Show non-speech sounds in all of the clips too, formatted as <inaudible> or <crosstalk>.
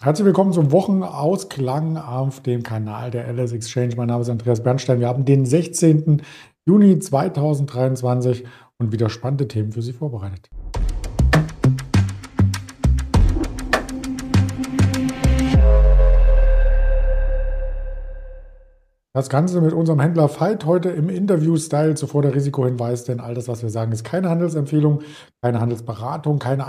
Herzlich willkommen zum Wochenausklang auf dem Kanal der LS Exchange. Mein Name ist Andreas Bernstein. Wir haben den 16. Juni 2023 und wieder spannende Themen für Sie vorbereitet. Das Ganze mit unserem Händler Veit heute im Interview-Style. Zuvor der Risikohinweis, denn all das, was wir sagen, ist keine Handelsempfehlung, keine Handelsberatung, keine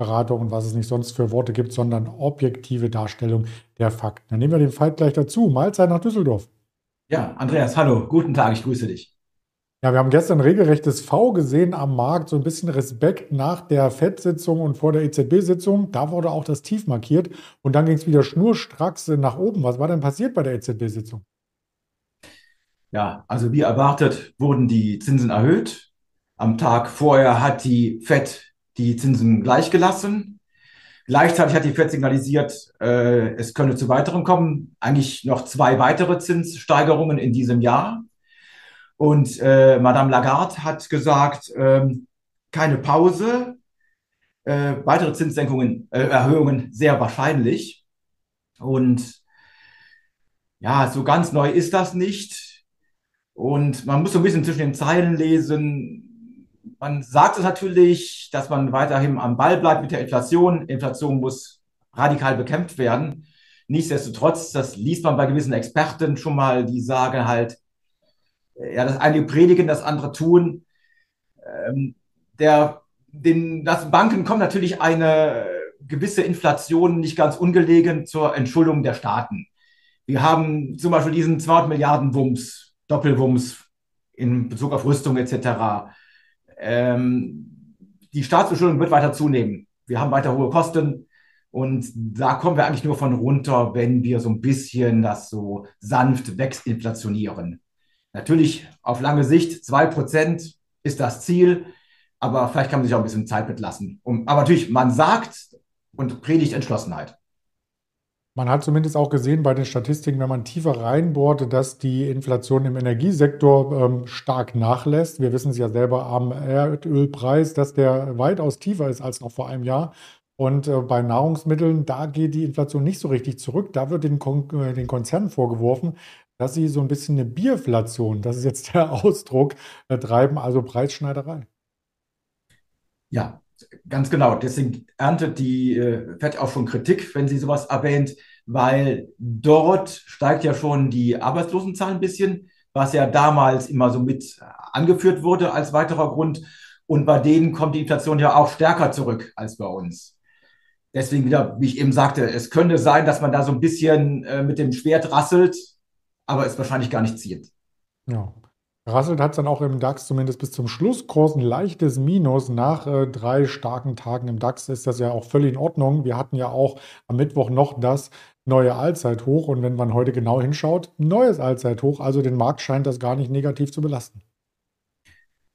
Anlageberatung und was es nicht sonst für Worte gibt, sondern objektive Darstellung der Fakten. Dann nehmen wir den Veit gleich dazu. Mahlzeit nach Düsseldorf. Ja, Andreas, hallo, guten Tag, ich grüße dich. Ja, wir haben gestern regelrechtes V gesehen am Markt, so ein bisschen Respekt nach der FED-Sitzung und vor der EZB-Sitzung. Da wurde auch das Tief markiert und dann ging es wieder schnurstracks nach oben. Was war denn passiert bei der EZB-Sitzung? Ja, also wie erwartet wurden die Zinsen erhöht. Am Tag vorher hat die FED die Zinsen gleichgelassen. Gleichzeitig hat die FED signalisiert, äh, es könne zu weiteren kommen. Eigentlich noch zwei weitere Zinssteigerungen in diesem Jahr. Und äh, Madame Lagarde hat gesagt, ähm, keine Pause, äh, weitere Zinssenkungen, äh, Erhöhungen sehr wahrscheinlich. Und ja, so ganz neu ist das nicht. Und man muss so ein bisschen zwischen den Zeilen lesen. Man sagt es natürlich, dass man weiterhin am Ball bleibt mit der Inflation. Inflation muss radikal bekämpft werden. Nichtsdestotrotz, das liest man bei gewissen Experten schon mal, die sagen halt, äh, ja, das eine predigen, das andere tun. Ähm, der, den, das Banken kommt natürlich eine gewisse Inflation nicht ganz ungelegen zur Entschuldung der Staaten. Wir haben zum Beispiel diesen 200 Milliarden Wumms Doppelwumms in Bezug auf Rüstung etc. Ähm, die Staatsverschuldung wird weiter zunehmen. Wir haben weiter hohe Kosten und da kommen wir eigentlich nur von runter, wenn wir so ein bisschen das so sanft wegsinflationieren. Natürlich auf lange Sicht, 2% ist das Ziel, aber vielleicht kann man sich auch ein bisschen Zeit mitlassen. Um, aber natürlich, man sagt und predigt Entschlossenheit. Man hat zumindest auch gesehen bei den Statistiken, wenn man tiefer reinbohrt, dass die Inflation im Energiesektor ähm, stark nachlässt. Wir wissen es ja selber am Erdölpreis, dass der weitaus tiefer ist als noch vor einem Jahr. Und äh, bei Nahrungsmitteln, da geht die Inflation nicht so richtig zurück. Da wird den, Kon äh, den Konzernen vorgeworfen, dass sie so ein bisschen eine Bierflation, das ist jetzt der <laughs> Ausdruck, äh, treiben, also Preisschneiderei. Ja, Ganz genau. Deswegen erntet die äh, FED auch schon Kritik, wenn sie sowas erwähnt, weil dort steigt ja schon die Arbeitslosenzahl ein bisschen, was ja damals immer so mit angeführt wurde als weiterer Grund. Und bei denen kommt die Inflation ja auch stärker zurück als bei uns. Deswegen wieder, wie ich eben sagte, es könnte sein, dass man da so ein bisschen äh, mit dem Schwert rasselt, aber es wahrscheinlich gar nicht zielt. Ja. Rasselt hat es dann auch im DAX zumindest bis zum Schlusskurs ein leichtes Minus. Nach äh, drei starken Tagen im DAX ist das ja auch völlig in Ordnung. Wir hatten ja auch am Mittwoch noch das neue Allzeithoch und wenn man heute genau hinschaut, neues Allzeithoch. Also den Markt scheint das gar nicht negativ zu belasten.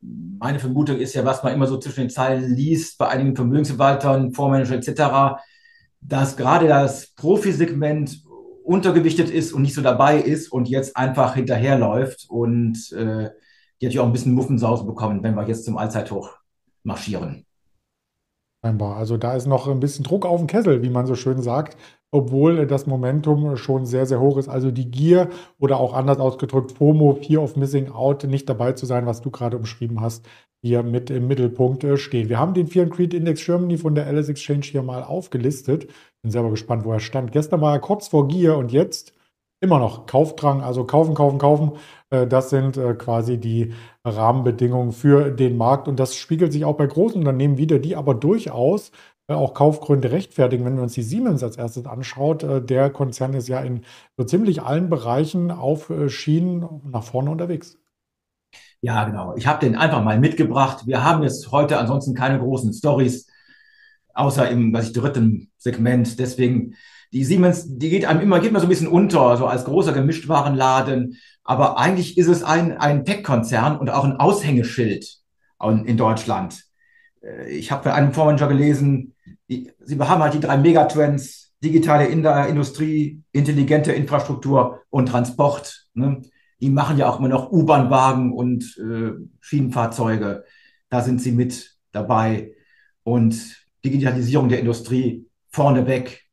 Meine Vermutung ist ja, was man immer so zwischen den Zeilen liest, bei einigen Vermögensverwaltern, Fondsmanager etc., dass gerade das Profisegment untergewichtet ist und nicht so dabei ist und jetzt einfach hinterherläuft und äh, die hat ja auch ein bisschen Muffensauce bekommen, wenn wir jetzt zum Allzeithoch marschieren. Scheinbar. Also da ist noch ein bisschen Druck auf dem Kessel, wie man so schön sagt, obwohl das Momentum schon sehr, sehr hoch ist. Also die Gier oder auch anders ausgedrückt FOMO, Fear of Missing Out, nicht dabei zu sein, was du gerade umschrieben hast, hier mit im Mittelpunkt äh, stehen. Wir haben den Fear and Creed Index Germany von der Alice Exchange hier mal aufgelistet. Bin selber gespannt, wo er stand. Gestern war er kurz vor Gier und jetzt immer noch Kaufdrang, also kaufen, kaufen, kaufen. Äh, das sind äh, quasi die Rahmenbedingungen für den Markt und das spiegelt sich auch bei großen Unternehmen wieder, die aber durchaus auch Kaufgründe rechtfertigen. Wenn wir uns die Siemens als erstes anschaut, der Konzern ist ja in so ziemlich allen Bereichen auf Schienen nach vorne unterwegs. Ja, genau. Ich habe den einfach mal mitgebracht. Wir haben jetzt heute ansonsten keine großen Stories, außer im, was ich, dritten Segment. Deswegen, die Siemens, die geht einem immer, geht mir so ein bisschen unter, so als großer Gemischtwarenladen. Aber eigentlich ist es ein, ein Tech-Konzern und auch ein Aushängeschild in Deutschland. Äh, ich habe bei einem Fondsmanager gelesen, die, sie haben halt die drei Megatrends, digitale Industrie, intelligente Infrastruktur und Transport. Ne? die machen ja auch immer noch U-Bahn-Wagen und äh, Schienenfahrzeuge. Da sind sie mit dabei. Und Digitalisierung der Industrie vorneweg.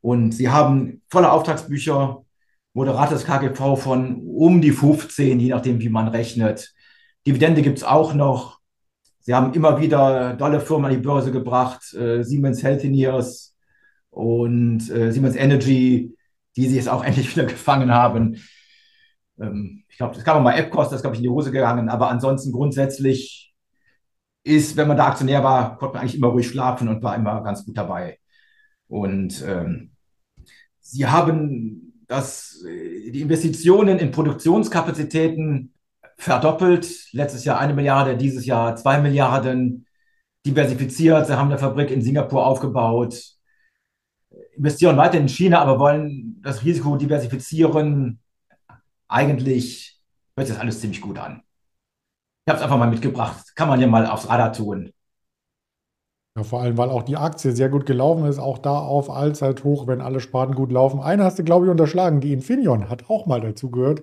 Und sie haben volle Auftragsbücher, moderates KGV von um die 15, je nachdem, wie man rechnet. Dividende gibt es auch noch. Sie haben immer wieder tolle Firmen an die Börse gebracht, äh, Siemens Healthineers und äh, Siemens Energy, die sie jetzt auch <laughs> endlich wieder gefangen haben. Ähm, ich glaube, das kam mal Appcost, das glaube ich, in die Hose gegangen. Aber ansonsten grundsätzlich ist, wenn man da Aktionär war, konnte man eigentlich immer ruhig schlafen und war immer ganz gut dabei. Und ähm, sie haben das, die Investitionen in Produktionskapazitäten verdoppelt. Letztes Jahr eine Milliarde, dieses Jahr zwei Milliarden diversifiziert. Sie haben eine Fabrik in Singapur aufgebaut, investieren weiter in China, aber wollen das Risiko diversifizieren. Eigentlich hört sich das alles ziemlich gut an. Ich habe es einfach mal mitgebracht. Kann man ja mal aufs Radar tun. Ja, vor allem, weil auch die Aktie sehr gut gelaufen ist, auch da auf Allzeithoch, wenn alle Sparten gut laufen. Eine hast du, glaube ich, unterschlagen. Die Infineon hat auch mal dazu gehört.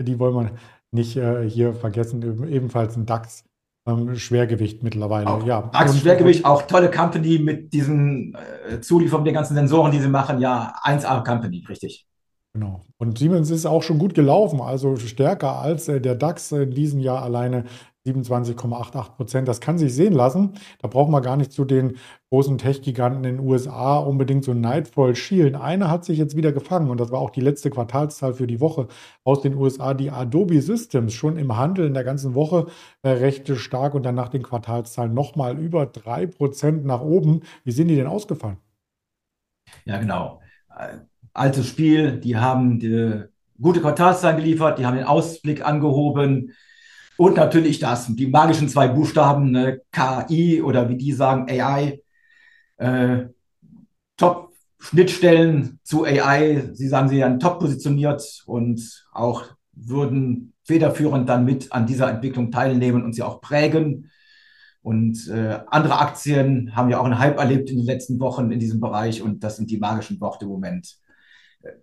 Die wollen wir nicht äh, hier vergessen. Ebenfalls ein DAX. Ähm, Schwergewicht mittlerweile, auch, ja. DAX Schwergewicht, auch tolle Company mit diesen äh, Zulieferungen der ganzen Sensoren, die sie machen. Ja, 1A Company, richtig. Genau. Und Siemens ist auch schon gut gelaufen, also stärker als äh, der DAX in diesem Jahr alleine 27,88 Prozent. Das kann sich sehen lassen. Da brauchen wir gar nicht zu den großen Tech-Giganten in den USA unbedingt so neidvoll schielen. Eine hat sich jetzt wieder gefangen und das war auch die letzte Quartalszahl für die Woche aus den USA. Die Adobe Systems schon im Handel in der ganzen Woche äh, recht stark und dann nach den Quartalszahlen nochmal über drei Prozent nach oben. Wie sind die denn ausgefallen? Ja, genau. Altes Spiel. Die haben die gute Quartalszahlen geliefert. Die haben den Ausblick angehoben und natürlich das, die magischen zwei Buchstaben, ne, KI oder wie die sagen, AI. Äh, Top-Schnittstellen zu AI. Sie sagen, sie werden top positioniert und auch würden federführend dann mit an dieser Entwicklung teilnehmen und sie auch prägen. Und äh, andere Aktien haben ja auch einen Hype erlebt in den letzten Wochen in diesem Bereich und das sind die magischen Worte im Moment.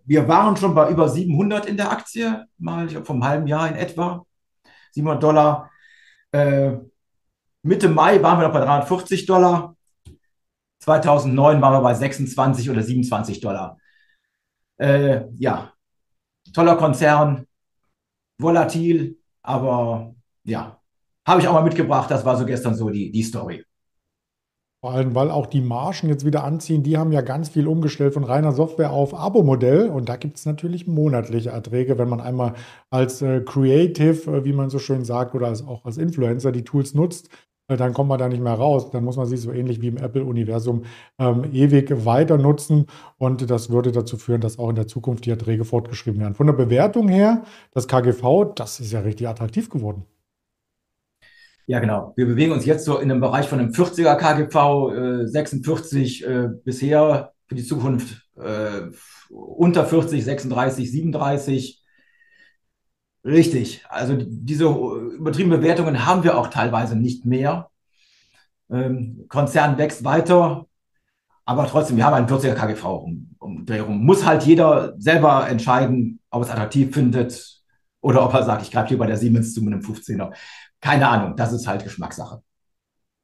Wir waren schon bei über 700 in der Aktie, mal ich vom halben Jahr in etwa. 700 Dollar. Äh, Mitte Mai waren wir noch bei 340 Dollar. 2009 waren wir bei 26 oder 27 Dollar. Äh, ja, toller Konzern, volatil, aber ja, habe ich auch mal mitgebracht. Das war so gestern so die, die Story. Vor allem, weil auch die Margen jetzt wieder anziehen. Die haben ja ganz viel umgestellt von reiner Software auf Abo-Modell. Und da gibt es natürlich monatliche Erträge, wenn man einmal als äh, Creative, äh, wie man so schön sagt, oder als, auch als Influencer die Tools nutzt, äh, dann kommt man da nicht mehr raus. Dann muss man sie so ähnlich wie im Apple-Universum ähm, ewig weiter nutzen. Und das würde dazu führen, dass auch in der Zukunft die Erträge fortgeschrieben werden. Von der Bewertung her, das KGV, das ist ja richtig attraktiv geworden. Ja, genau. Wir bewegen uns jetzt so in einem Bereich von einem 40er KGV, äh, 46 äh, bisher für die Zukunft äh, unter 40, 36, 37. Richtig. Also diese übertriebenen Bewertungen haben wir auch teilweise nicht mehr. Ähm, Konzern wächst weiter, aber trotzdem, wir haben einen 40er KGV um, um Drehung. Muss halt jeder selber entscheiden, ob es attraktiv findet oder ob er sagt, ich greife hier bei der Siemens zu mit einem 15er keine Ahnung, das ist halt Geschmackssache.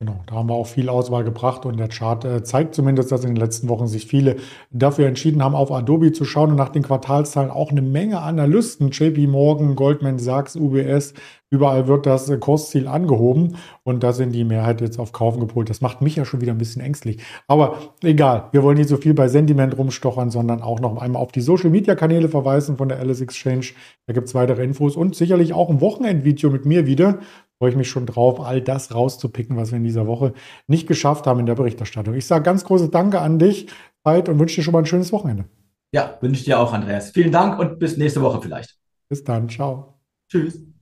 Genau, da haben wir auch viel Auswahl gebracht und der Chart äh, zeigt zumindest, dass in den letzten Wochen sich viele dafür entschieden haben, auf Adobe zu schauen und nach den Quartalszahlen auch eine Menge Analysten, JP Morgan, Goldman Sachs, UBS, überall wird das Kursziel angehoben und da sind die Mehrheit jetzt auf Kaufen gepolt. Das macht mich ja schon wieder ein bisschen ängstlich. Aber egal, wir wollen nicht so viel bei Sentiment rumstochern, sondern auch noch einmal auf die Social Media Kanäle verweisen von der Alice Exchange. Da gibt es weitere Infos und sicherlich auch ein Wochenendvideo mit mir wieder freue ich mich schon drauf, all das rauszupicken, was wir in dieser Woche nicht geschafft haben in der Berichterstattung. Ich sage ganz großes Danke an dich, Zeit, und wünsche dir schon mal ein schönes Wochenende. Ja, wünsche ich dir auch, Andreas. Vielen Dank und bis nächste Woche vielleicht. Bis dann. Ciao. Tschüss.